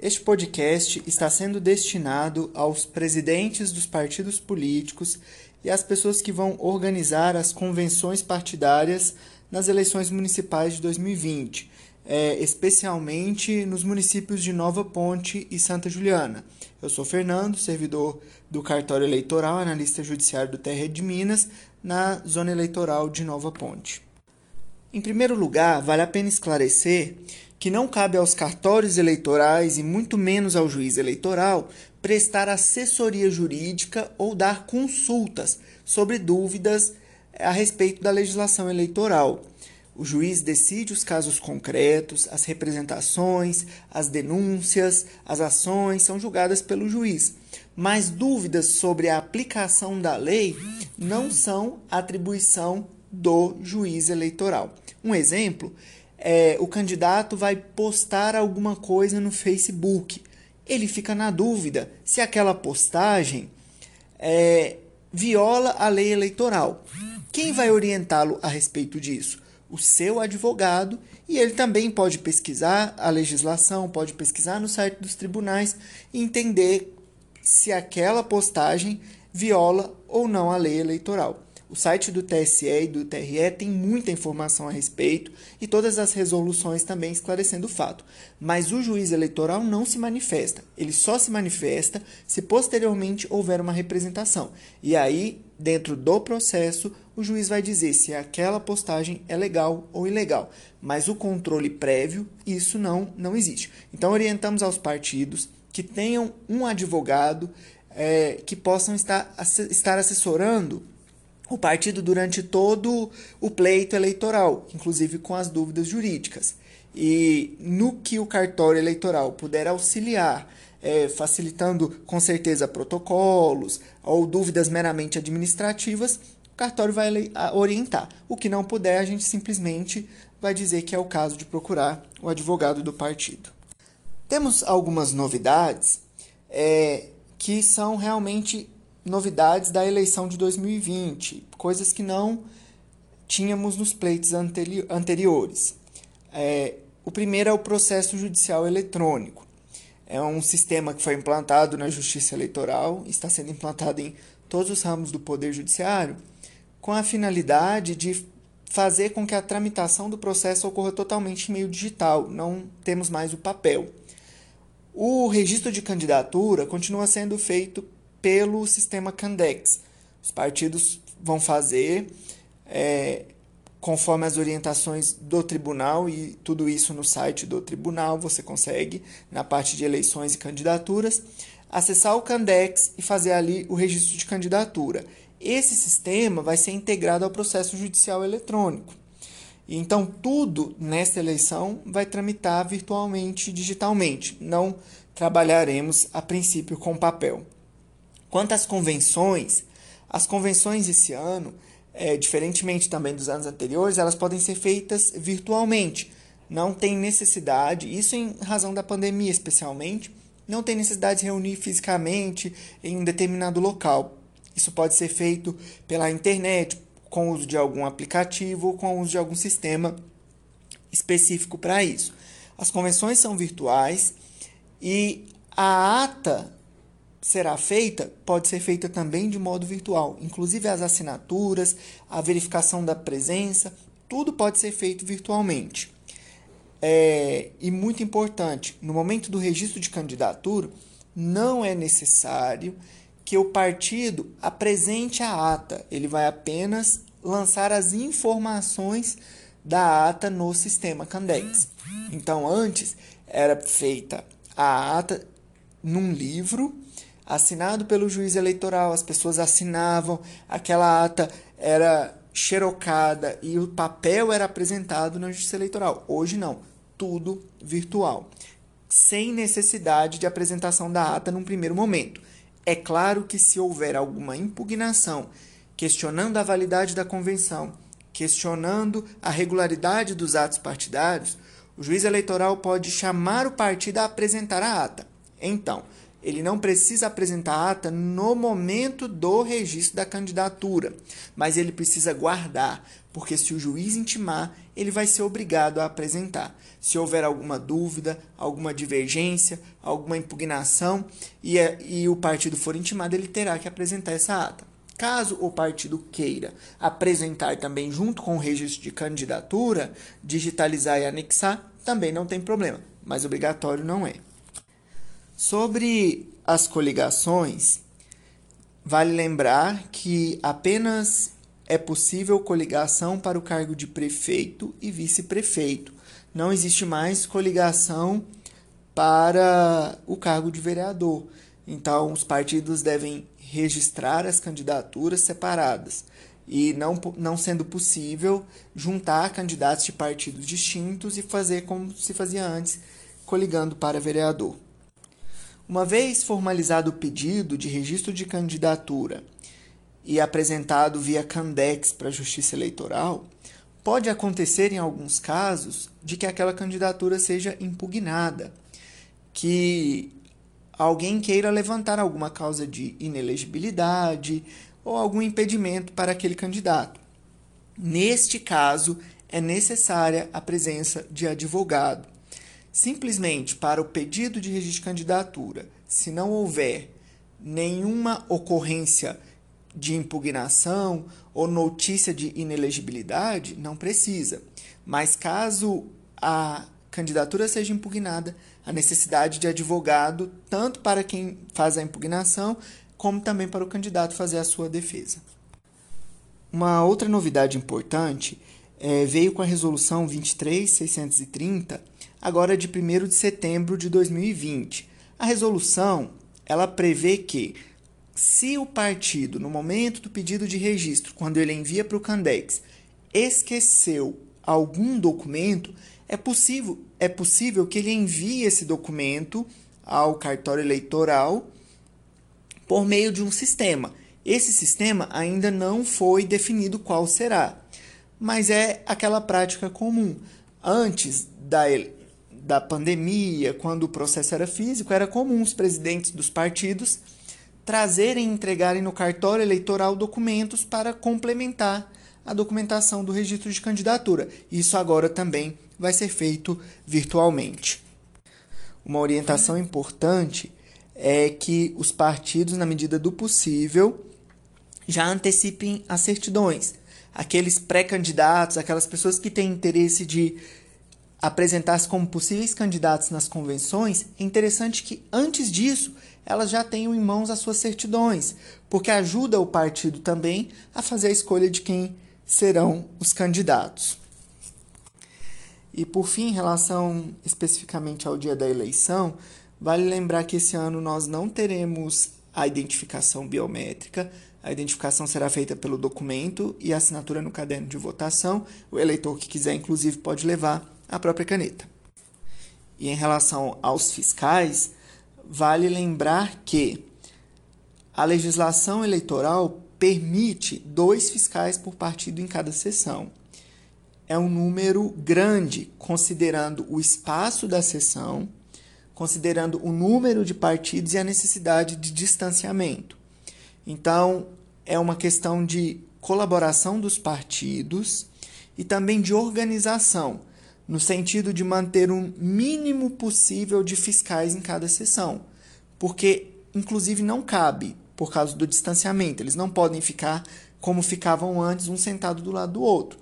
Este podcast está sendo destinado aos presidentes dos partidos políticos e às pessoas que vão organizar as convenções partidárias nas eleições municipais de 2020, é, especialmente nos municípios de Nova Ponte e Santa Juliana. Eu sou Fernando, servidor do cartório eleitoral, analista judiciário do TR de Minas, na zona eleitoral de Nova Ponte. Em primeiro lugar, vale a pena esclarecer que não cabe aos cartórios eleitorais e muito menos ao juiz eleitoral prestar assessoria jurídica ou dar consultas sobre dúvidas a respeito da legislação eleitoral. O juiz decide os casos concretos, as representações, as denúncias, as ações são julgadas pelo juiz. Mas dúvidas sobre a aplicação da lei não são atribuição do juiz eleitoral. Um exemplo é, o candidato vai postar alguma coisa no Facebook. Ele fica na dúvida se aquela postagem é, viola a lei eleitoral. Quem vai orientá-lo a respeito disso? O seu advogado, e ele também pode pesquisar a legislação, pode pesquisar no site dos tribunais e entender se aquela postagem viola ou não a lei eleitoral. O site do TSE e do TRE tem muita informação a respeito e todas as resoluções também esclarecendo o fato. Mas o juiz eleitoral não se manifesta. Ele só se manifesta se posteriormente houver uma representação. E aí, dentro do processo, o juiz vai dizer se aquela postagem é legal ou ilegal. Mas o controle prévio, isso não, não existe. Então, orientamos aos partidos que tenham um advogado é, que possam estar, estar assessorando o partido durante todo o pleito eleitoral, inclusive com as dúvidas jurídicas. E no que o cartório eleitoral puder auxiliar, é, facilitando com certeza protocolos ou dúvidas meramente administrativas, o cartório vai orientar. O que não puder, a gente simplesmente vai dizer que é o caso de procurar o advogado do partido. Temos algumas novidades é, que são realmente novidades da eleição de 2020, coisas que não tínhamos nos pleitos anteri anteriores. É, o primeiro é o processo judicial eletrônico. É um sistema que foi implantado na Justiça Eleitoral, está sendo implantado em todos os ramos do Poder Judiciário, com a finalidade de fazer com que a tramitação do processo ocorra totalmente em meio digital, não temos mais o papel. O registro de candidatura continua sendo feito pelo sistema Candex. Os partidos vão fazer é, conforme as orientações do tribunal e tudo isso no site do tribunal você consegue na parte de eleições e candidaturas acessar o Candex e fazer ali o registro de candidatura. Esse sistema vai ser integrado ao processo judicial eletrônico. Então, tudo nesta eleição vai tramitar virtualmente, digitalmente. Não trabalharemos a princípio com papel. Quanto às convenções, as convenções esse ano, é, diferentemente também dos anos anteriores, elas podem ser feitas virtualmente. Não tem necessidade, isso em razão da pandemia especialmente, não tem necessidade de reunir fisicamente em um determinado local. Isso pode ser feito pela internet, com o uso de algum aplicativo ou com o uso de algum sistema específico para isso. As convenções são virtuais e a ata será feita pode ser feita também de modo virtual, inclusive as assinaturas, a verificação da presença, tudo pode ser feito virtualmente. É, e muito importante, no momento do registro de candidatura, não é necessário que o partido apresente a ata, ele vai apenas lançar as informações da ata no sistema Candex. Então, antes era feita a ata num livro assinado pelo juiz eleitoral, as pessoas assinavam, aquela ata era xerocada e o papel era apresentado na justiça eleitoral. Hoje não, tudo virtual, sem necessidade de apresentação da ata num primeiro momento. É claro que se houver alguma impugnação questionando a validade da convenção, questionando a regularidade dos atos partidários, o juiz eleitoral pode chamar o partido a apresentar a ata. Então, ele não precisa apresentar a ata no momento do registro da candidatura, mas ele precisa guardar, porque se o juiz intimar, ele vai ser obrigado a apresentar. Se houver alguma dúvida, alguma divergência, alguma impugnação e, é, e o partido for intimado, ele terá que apresentar essa ata. Caso o partido queira apresentar também junto com o registro de candidatura, digitalizar e anexar, também não tem problema, mas obrigatório não é. Sobre as coligações, vale lembrar que apenas é possível coligação para o cargo de prefeito e vice-prefeito. Não existe mais coligação para o cargo de vereador. Então, os partidos devem registrar as candidaturas separadas e não, não sendo possível juntar candidatos de partidos distintos e fazer como se fazia antes, coligando para vereador. Uma vez formalizado o pedido de registro de candidatura e apresentado via Candex para a Justiça Eleitoral, pode acontecer em alguns casos de que aquela candidatura seja impugnada, que alguém queira levantar alguma causa de inelegibilidade ou algum impedimento para aquele candidato. Neste caso, é necessária a presença de advogado Simplesmente para o pedido de registro de candidatura, se não houver nenhuma ocorrência de impugnação ou notícia de inelegibilidade, não precisa. Mas caso a candidatura seja impugnada, a necessidade de advogado, tanto para quem faz a impugnação, como também para o candidato fazer a sua defesa. Uma outra novidade importante é, veio com a resolução 23630 agora de 1 de setembro de 2020. A resolução ela prevê que se o partido, no momento do pedido de registro, quando ele envia para o Candex, esqueceu algum documento, é possível, é possível que ele envie esse documento ao cartório eleitoral por meio de um sistema. Esse sistema ainda não foi definido qual será, mas é aquela prática comum. Antes da, da pandemia, quando o processo era físico, era comum os presidentes dos partidos trazerem e entregarem no cartório eleitoral documentos para complementar a documentação do registro de candidatura. Isso agora também vai ser feito virtualmente. Uma orientação importante é que os partidos, na medida do possível, já antecipem as certidões. Aqueles pré-candidatos, aquelas pessoas que têm interesse de apresentar-se como possíveis candidatos nas convenções, é interessante que antes disso elas já tenham em mãos as suas certidões, porque ajuda o partido também a fazer a escolha de quem serão os candidatos. E por fim, em relação especificamente ao dia da eleição, vale lembrar que esse ano nós não teremos a identificação biométrica. A identificação será feita pelo documento e assinatura no caderno de votação. O eleitor que quiser, inclusive, pode levar a própria caneta. E em relação aos fiscais, vale lembrar que a legislação eleitoral permite dois fiscais por partido em cada sessão. É um número grande, considerando o espaço da sessão, considerando o número de partidos e a necessidade de distanciamento. Então, é uma questão de colaboração dos partidos e também de organização no sentido de manter um mínimo possível de fiscais em cada sessão, porque inclusive não cabe por causa do distanciamento, eles não podem ficar como ficavam antes, um sentado do lado do outro.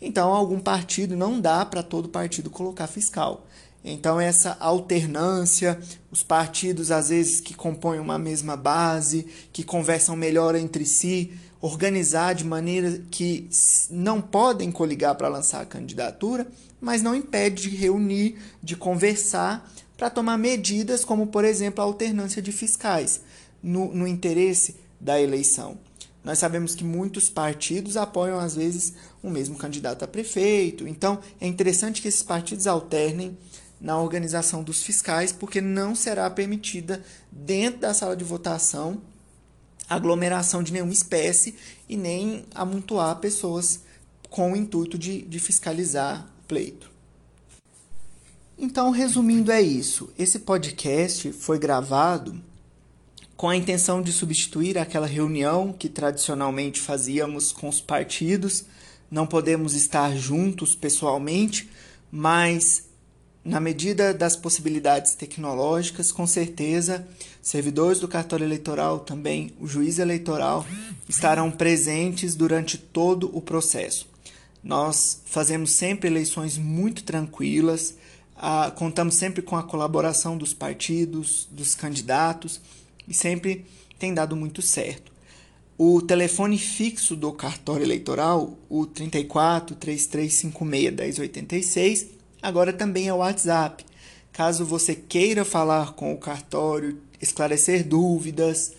Então, algum partido não dá para todo partido colocar fiscal. Então, essa alternância, os partidos às vezes que compõem uma mesma base, que conversam melhor entre si, organizar de maneira que não podem coligar para lançar a candidatura, mas não impede de reunir, de conversar para tomar medidas, como por exemplo a alternância de fiscais, no, no interesse da eleição. Nós sabemos que muitos partidos apoiam, às vezes, o mesmo candidato a prefeito. Então, é interessante que esses partidos alternem na organização dos fiscais, porque não será permitida, dentro da sala de votação, aglomeração de nenhuma espécie e nem amontoar pessoas com o intuito de, de fiscalizar o pleito. Então, resumindo, é isso. Esse podcast foi gravado com a intenção de substituir aquela reunião que tradicionalmente fazíamos com os partidos não podemos estar juntos pessoalmente, mas na medida das possibilidades tecnológicas, com certeza, servidores do cartório eleitoral, também o juiz eleitoral, estarão presentes durante todo o processo. Nós fazemos sempre eleições muito tranquilas, contamos sempre com a colaboração dos partidos, dos candidatos e sempre tem dado muito certo. O telefone fixo do cartório eleitoral, o 34 3356 1086, agora também é o WhatsApp. Caso você queira falar com o cartório, esclarecer dúvidas,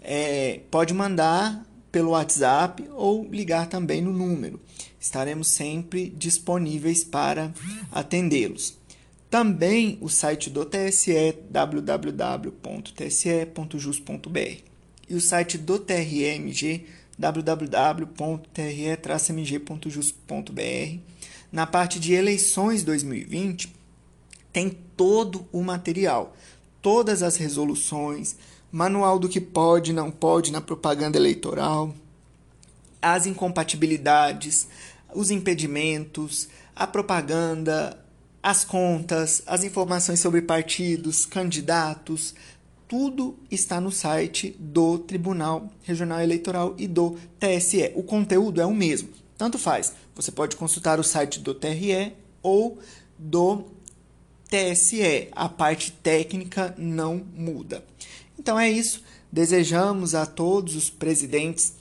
é, pode mandar pelo WhatsApp ou ligar também no número. Estaremos sempre disponíveis para atendê-los. Também o site do TSE, www.tse.jus.br e o site do TRMG, www.tre-mg.jus.br. Na parte de eleições 2020, tem todo o material, todas as resoluções, manual do que pode e não pode na propaganda eleitoral, as incompatibilidades, os impedimentos, a propaganda, as contas, as informações sobre partidos, candidatos, tudo está no site do Tribunal Regional Eleitoral e do TSE. O conteúdo é o mesmo, tanto faz. Você pode consultar o site do TRE ou do TSE. A parte técnica não muda. Então é isso. Desejamos a todos os presidentes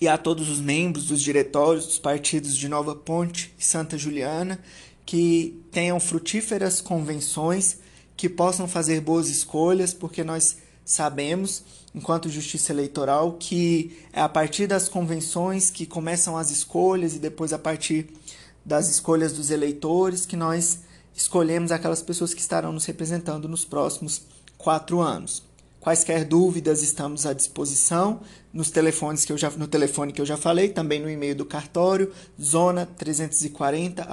e a todos os membros dos diretórios dos partidos de Nova Ponte e Santa Juliana que tenham frutíferas convenções que possam fazer boas escolhas, porque nós sabemos, enquanto justiça eleitoral, que é a partir das convenções que começam as escolhas e depois a partir das escolhas dos eleitores que nós escolhemos aquelas pessoas que estarão nos representando nos próximos quatro anos. Quaisquer dúvidas estamos à disposição nos telefones que eu já no telefone que eu já falei, também no e-mail do cartório zona 340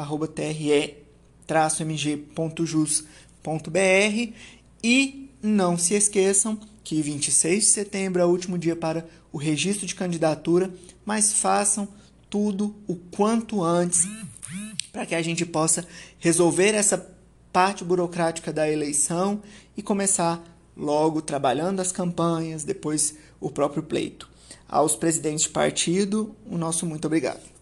tre-mg.jus www.cultura.br e não se esqueçam que 26 de setembro é o último dia para o registro de candidatura, mas façam tudo o quanto antes para que a gente possa resolver essa parte burocrática da eleição e começar logo trabalhando as campanhas, depois o próprio pleito. Aos presidentes de partido, o nosso muito obrigado.